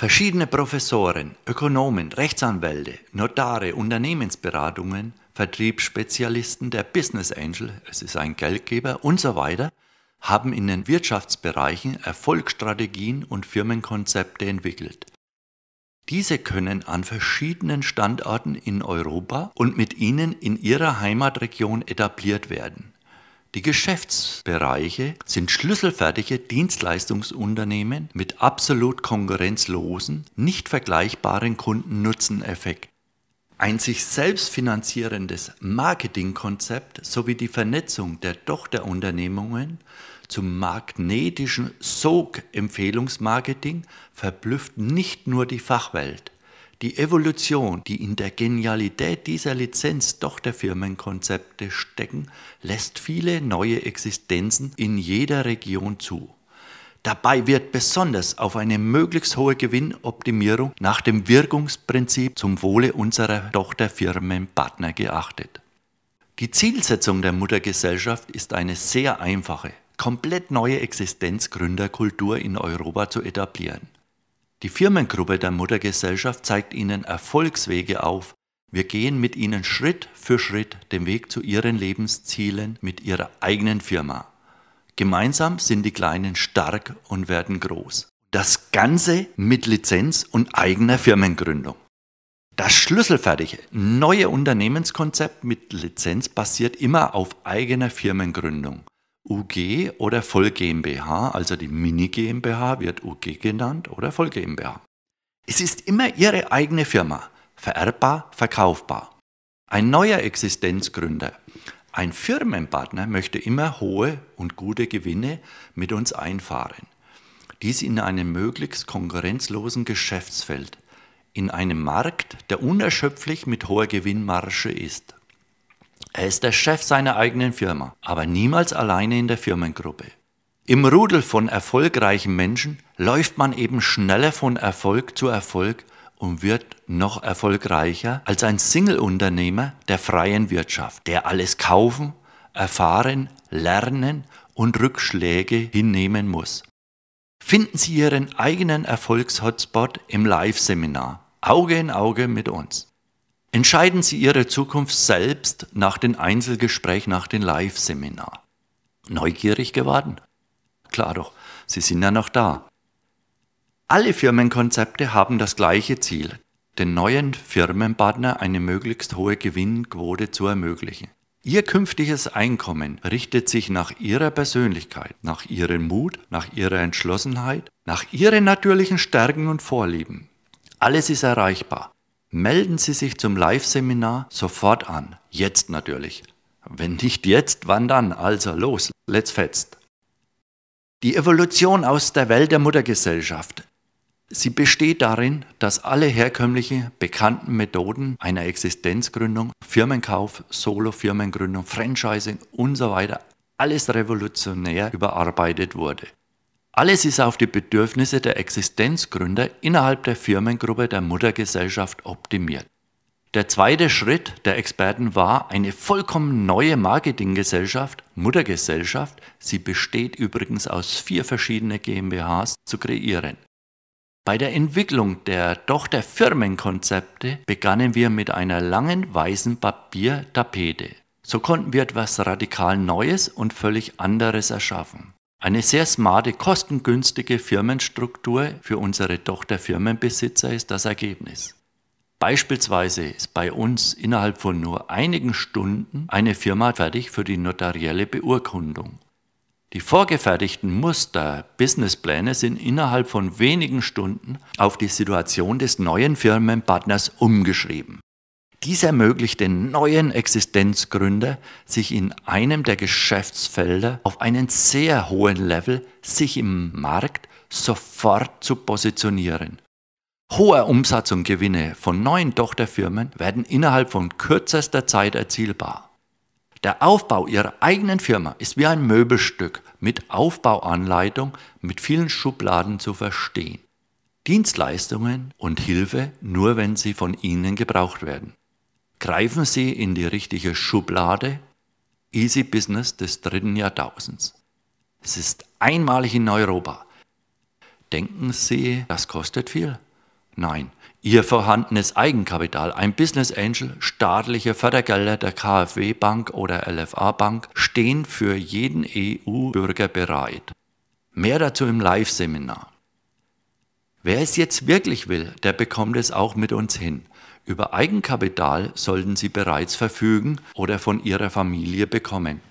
Verschiedene Professoren, Ökonomen, Rechtsanwälte, Notare, Unternehmensberatungen, Vertriebsspezialisten, der Business Angel, es ist ein Geldgeber und so weiter, haben in den Wirtschaftsbereichen Erfolgsstrategien und Firmenkonzepte entwickelt. Diese können an verschiedenen Standorten in Europa und mit ihnen in ihrer Heimatregion etabliert werden. Die Geschäftsbereiche sind schlüsselfertige Dienstleistungsunternehmen mit absolut konkurrenzlosen, nicht vergleichbaren Kundennutzeneffekt. Ein sich selbst finanzierendes Marketingkonzept sowie die Vernetzung der Tochterunternehmungen zum magnetischen Sog-Empfehlungsmarketing verblüfft nicht nur die Fachwelt. Die Evolution, die in der Genialität dieser Lizenz-Tochterfirmenkonzepte stecken, lässt viele neue Existenzen in jeder Region zu. Dabei wird besonders auf eine möglichst hohe Gewinnoptimierung nach dem Wirkungsprinzip zum Wohle unserer Tochterfirmenpartner geachtet. Die Zielsetzung der Muttergesellschaft ist eine sehr einfache komplett neue Existenzgründerkultur in Europa zu etablieren. Die Firmengruppe der Muttergesellschaft zeigt ihnen Erfolgswege auf. Wir gehen mit ihnen Schritt für Schritt den Weg zu ihren Lebenszielen mit ihrer eigenen Firma. Gemeinsam sind die Kleinen stark und werden groß. Das Ganze mit Lizenz und eigener Firmengründung. Das schlüsselfertige neue Unternehmenskonzept mit Lizenz basiert immer auf eigener Firmengründung. UG oder Voll GmbH, also die Mini GmbH wird UG genannt oder Voll GmbH. Es ist immer Ihre eigene Firma, vererbbar, verkaufbar. Ein neuer Existenzgründer, ein Firmenpartner möchte immer hohe und gute Gewinne mit uns einfahren. Dies in einem möglichst konkurrenzlosen Geschäftsfeld, in einem Markt, der unerschöpflich mit hoher Gewinnmarge ist. Er ist der Chef seiner eigenen Firma, aber niemals alleine in der Firmengruppe. Im Rudel von erfolgreichen Menschen läuft man eben schneller von Erfolg zu Erfolg und wird noch erfolgreicher als ein Single-Unternehmer der freien Wirtschaft, der alles kaufen, erfahren, lernen und Rückschläge hinnehmen muss. Finden Sie Ihren eigenen Erfolgshotspot im Live-Seminar, Auge in Auge mit uns. Entscheiden Sie Ihre Zukunft selbst nach dem Einzelgespräch, nach dem Live-Seminar. Neugierig geworden? Klar doch, Sie sind ja noch da. Alle Firmenkonzepte haben das gleiche Ziel, den neuen Firmenpartner eine möglichst hohe Gewinnquote zu ermöglichen. Ihr künftiges Einkommen richtet sich nach Ihrer Persönlichkeit, nach Ihrem Mut, nach Ihrer Entschlossenheit, nach Ihren natürlichen Stärken und Vorlieben. Alles ist erreichbar. Melden Sie sich zum Live-Seminar sofort an. Jetzt natürlich. Wenn nicht jetzt, wann dann? Also los, let's fetzt. Die Evolution aus der Welt der Muttergesellschaft. Sie besteht darin, dass alle herkömmlichen bekannten Methoden einer Existenzgründung, Firmenkauf, Solo-Firmengründung, Franchising und so alles revolutionär überarbeitet wurde. Alles ist auf die Bedürfnisse der Existenzgründer innerhalb der Firmengruppe der Muttergesellschaft optimiert. Der zweite Schritt der Experten war eine vollkommen neue Marketinggesellschaft, Muttergesellschaft, sie besteht übrigens aus vier verschiedenen GmbHs, zu kreieren. Bei der Entwicklung der Tochterfirmenkonzepte begannen wir mit einer langen weißen Papiertapete. So konnten wir etwas radikal Neues und völlig anderes erschaffen. Eine sehr smarte, kostengünstige Firmenstruktur für unsere Tochterfirmenbesitzer ist das Ergebnis. Beispielsweise ist bei uns innerhalb von nur einigen Stunden eine Firma fertig für die notarielle Beurkundung. Die vorgefertigten Muster, Businesspläne sind innerhalb von wenigen Stunden auf die Situation des neuen Firmenpartners umgeschrieben. Dies ermöglicht den neuen Existenzgründer, sich in einem der Geschäftsfelder auf einen sehr hohen Level, sich im Markt sofort zu positionieren. Hoher Umsatz und Gewinne von neuen Tochterfirmen werden innerhalb von kürzester Zeit erzielbar. Der Aufbau Ihrer eigenen Firma ist wie ein Möbelstück mit Aufbauanleitung mit vielen Schubladen zu verstehen. Dienstleistungen und Hilfe nur, wenn sie von Ihnen gebraucht werden. Greifen Sie in die richtige Schublade. Easy Business des dritten Jahrtausends. Es ist einmalig in Europa. Denken Sie, das kostet viel? Nein, Ihr vorhandenes Eigenkapital, ein Business Angel, staatliche Fördergelder der KfW Bank oder LFA Bank stehen für jeden EU-Bürger bereit. Mehr dazu im Live-Seminar. Wer es jetzt wirklich will, der bekommt es auch mit uns hin. Über Eigenkapital sollten Sie bereits verfügen oder von Ihrer Familie bekommen.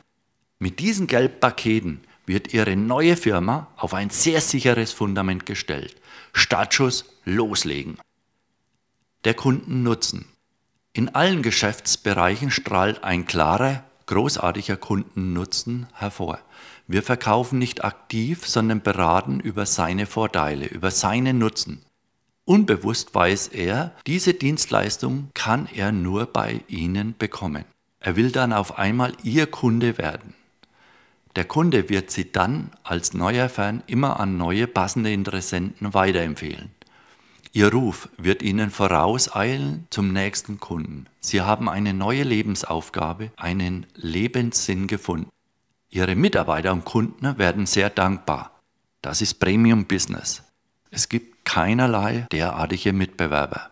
Mit diesen Geldpaketen wird Ihre neue Firma auf ein sehr sicheres Fundament gestellt. Startschuss loslegen. Der Kundennutzen. In allen Geschäftsbereichen strahlt ein klarer, großartiger Kundennutzen hervor. Wir verkaufen nicht aktiv, sondern beraten über seine Vorteile, über seinen Nutzen. Unbewusst weiß er, diese Dienstleistung kann er nur bei Ihnen bekommen. Er will dann auf einmal Ihr Kunde werden. Der Kunde wird Sie dann als neuer Fan immer an neue passende Interessenten weiterempfehlen. Ihr Ruf wird Ihnen vorauseilen zum nächsten Kunden. Sie haben eine neue Lebensaufgabe, einen Lebenssinn gefunden. Ihre Mitarbeiter und Kunden werden sehr dankbar. Das ist Premium Business. Es gibt keinerlei derartige Mitbewerber.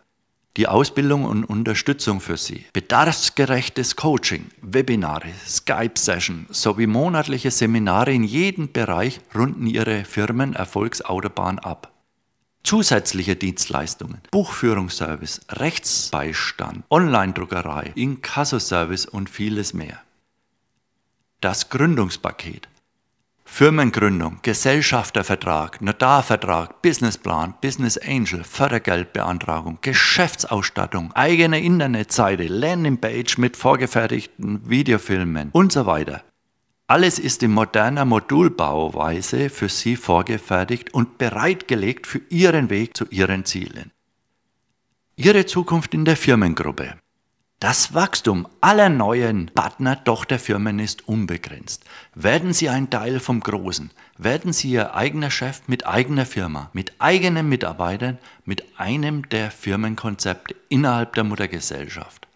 Die Ausbildung und Unterstützung für Sie, bedarfsgerechtes Coaching, Webinare, Skype-Session sowie monatliche Seminare in jedem Bereich runden Ihre Firmen Erfolgsautobahn ab. Zusätzliche Dienstleistungen, Buchführungsservice, Rechtsbeistand, Online-Druckerei, Inkassoservice und vieles mehr. Das Gründungspaket. Firmengründung, Gesellschaftervertrag, Notarvertrag, Businessplan, Business Angel, Fördergeldbeantragung, Geschäftsausstattung, eigene Internetseite, Landingpage mit vorgefertigten Videofilmen und so weiter. Alles ist in moderner Modulbauweise für Sie vorgefertigt und bereitgelegt für Ihren Weg zu Ihren Zielen. Ihre Zukunft in der Firmengruppe. Das Wachstum aller neuen Partner-Tochterfirmen ist unbegrenzt. Werden Sie ein Teil vom Großen, werden Sie Ihr eigener Chef mit eigener Firma, mit eigenen Mitarbeitern, mit einem der Firmenkonzepte innerhalb der Muttergesellschaft.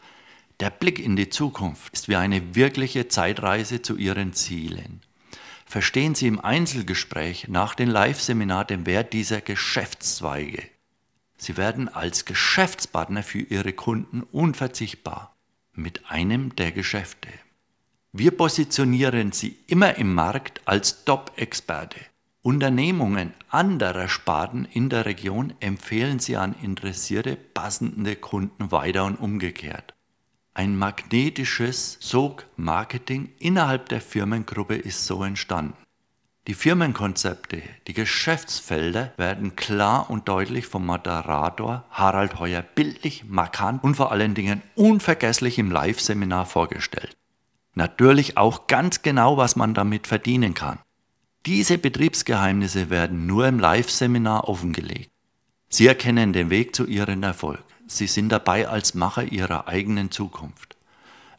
Der Blick in die Zukunft ist wie eine wirkliche Zeitreise zu Ihren Zielen. Verstehen Sie im Einzelgespräch nach dem Live-Seminar den Wert dieser Geschäftszweige. Sie werden als Geschäftspartner für Ihre Kunden unverzichtbar mit einem der Geschäfte. Wir positionieren Sie immer im Markt als Top-Experte. Unternehmungen anderer Sparten in der Region empfehlen Sie an interessierte, passende Kunden weiter und umgekehrt. Ein magnetisches Sog-Marketing innerhalb der Firmengruppe ist so entstanden. Die Firmenkonzepte, die Geschäftsfelder werden klar und deutlich vom Moderator Harald Heuer bildlich, markant und vor allen Dingen unvergesslich im Live-Seminar vorgestellt. Natürlich auch ganz genau, was man damit verdienen kann. Diese Betriebsgeheimnisse werden nur im Live-Seminar offengelegt. Sie erkennen den Weg zu ihrem Erfolg. Sie sind dabei als Macher ihrer eigenen Zukunft.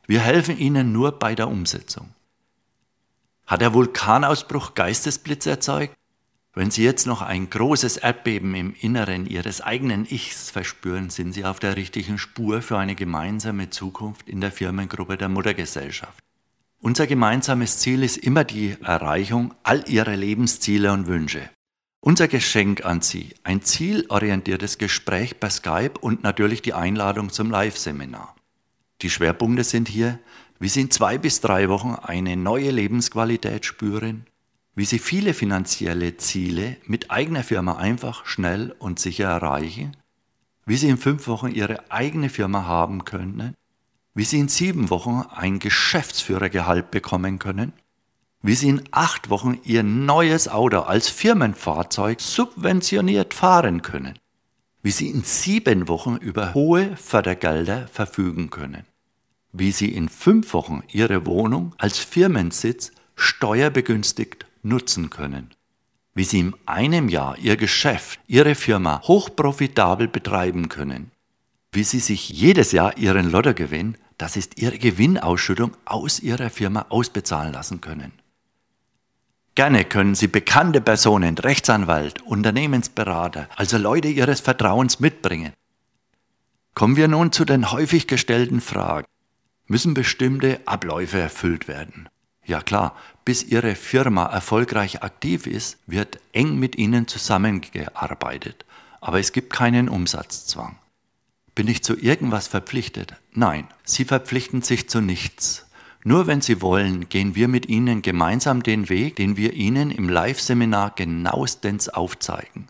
Wir helfen Ihnen nur bei der Umsetzung. Hat der Vulkanausbruch Geistesblitz erzeugt? Wenn Sie jetzt noch ein großes Erdbeben im Inneren Ihres eigenen Ichs verspüren, sind Sie auf der richtigen Spur für eine gemeinsame Zukunft in der Firmengruppe der Muttergesellschaft. Unser gemeinsames Ziel ist immer die Erreichung all Ihrer Lebensziele und Wünsche. Unser Geschenk an Sie, ein zielorientiertes Gespräch per Skype und natürlich die Einladung zum Live-Seminar. Die Schwerpunkte sind hier wie Sie in zwei bis drei Wochen eine neue Lebensqualität spüren, wie Sie viele finanzielle Ziele mit eigener Firma einfach, schnell und sicher erreichen, wie Sie in fünf Wochen Ihre eigene Firma haben können, wie Sie in sieben Wochen ein Geschäftsführergehalt bekommen können, wie Sie in acht Wochen Ihr neues Auto als Firmenfahrzeug subventioniert fahren können, wie Sie in sieben Wochen über hohe Fördergelder verfügen können wie Sie in fünf Wochen Ihre Wohnung als Firmensitz steuerbegünstigt nutzen können. Wie Sie in einem Jahr Ihr Geschäft, Ihre Firma hochprofitabel betreiben können. Wie Sie sich jedes Jahr Ihren Lottogewinn, das ist Ihre Gewinnausschüttung, aus Ihrer Firma ausbezahlen lassen können. Gerne können Sie bekannte Personen, Rechtsanwalt, Unternehmensberater, also Leute Ihres Vertrauens mitbringen. Kommen wir nun zu den häufig gestellten Fragen müssen bestimmte Abläufe erfüllt werden. Ja klar, bis Ihre Firma erfolgreich aktiv ist, wird eng mit Ihnen zusammengearbeitet. aber es gibt keinen Umsatzzwang. Bin ich zu irgendwas verpflichtet? Nein, Sie verpflichten sich zu nichts. Nur wenn Sie wollen, gehen wir mit Ihnen gemeinsam den Weg, den wir Ihnen im Live-Seminar genauestens aufzeigen.